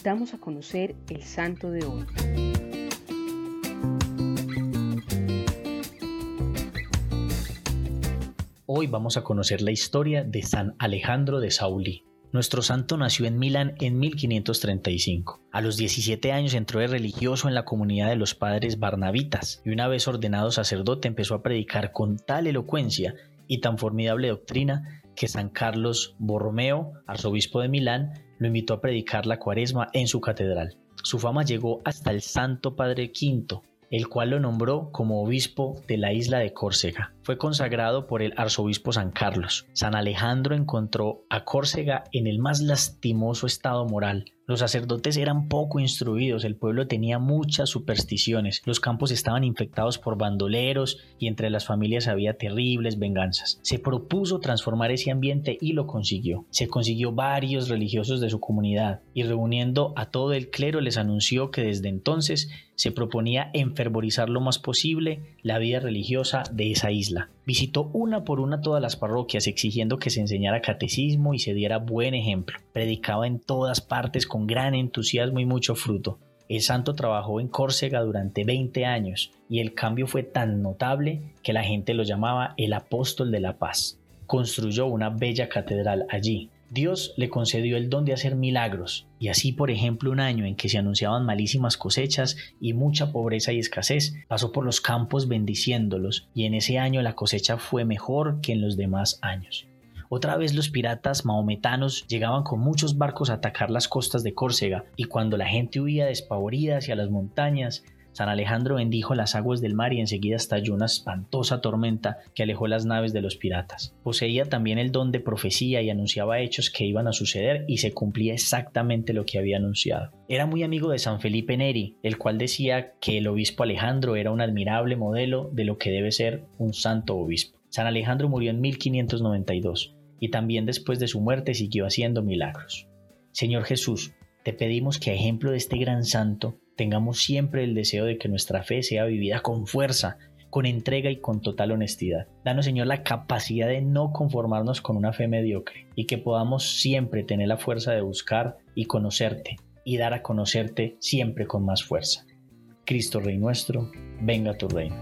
invitamos a conocer el santo de hoy. Hoy vamos a conocer la historia de San Alejandro de Sauli. Nuestro santo nació en Milán en 1535. A los 17 años entró de religioso en la comunidad de los padres barnabitas y una vez ordenado sacerdote empezó a predicar con tal elocuencia y tan formidable doctrina que San Carlos Borromeo, arzobispo de Milán, lo invitó a predicar la cuaresma en su catedral. Su fama llegó hasta el Santo Padre V, el cual lo nombró como obispo de la isla de Córcega. Fue consagrado por el arzobispo San Carlos. San Alejandro encontró a Córcega en el más lastimoso estado moral, los sacerdotes eran poco instruidos, el pueblo tenía muchas supersticiones, los campos estaban infectados por bandoleros y entre las familias había terribles venganzas. Se propuso transformar ese ambiente y lo consiguió. Se consiguió varios religiosos de su comunidad y reuniendo a todo el clero les anunció que desde entonces se proponía enfervorizar lo más posible la vida religiosa de esa isla. Visitó una por una todas las parroquias exigiendo que se enseñara catecismo y se diera buen ejemplo. Predicaba en todas partes con gran entusiasmo y mucho fruto. El santo trabajó en Córcega durante 20 años y el cambio fue tan notable que la gente lo llamaba el apóstol de la paz. Construyó una bella catedral allí, Dios le concedió el don de hacer milagros, y así por ejemplo un año en que se anunciaban malísimas cosechas y mucha pobreza y escasez, pasó por los campos bendiciéndolos, y en ese año la cosecha fue mejor que en los demás años. Otra vez los piratas mahometanos llegaban con muchos barcos a atacar las costas de Córcega, y cuando la gente huía despavorida hacia las montañas, San Alejandro bendijo las aguas del mar y enseguida estalló una espantosa tormenta que alejó las naves de los piratas. Poseía también el don de profecía y anunciaba hechos que iban a suceder y se cumplía exactamente lo que había anunciado. Era muy amigo de San Felipe Neri, el cual decía que el obispo Alejandro era un admirable modelo de lo que debe ser un santo obispo. San Alejandro murió en 1592 y también después de su muerte siguió haciendo milagros. Señor Jesús, te pedimos que a ejemplo de este gran santo tengamos siempre el deseo de que nuestra fe sea vivida con fuerza, con entrega y con total honestidad. Danos, Señor, la capacidad de no conformarnos con una fe mediocre y que podamos siempre tener la fuerza de buscar y conocerte y dar a conocerte siempre con más fuerza. Cristo Rey nuestro, venga tu reino.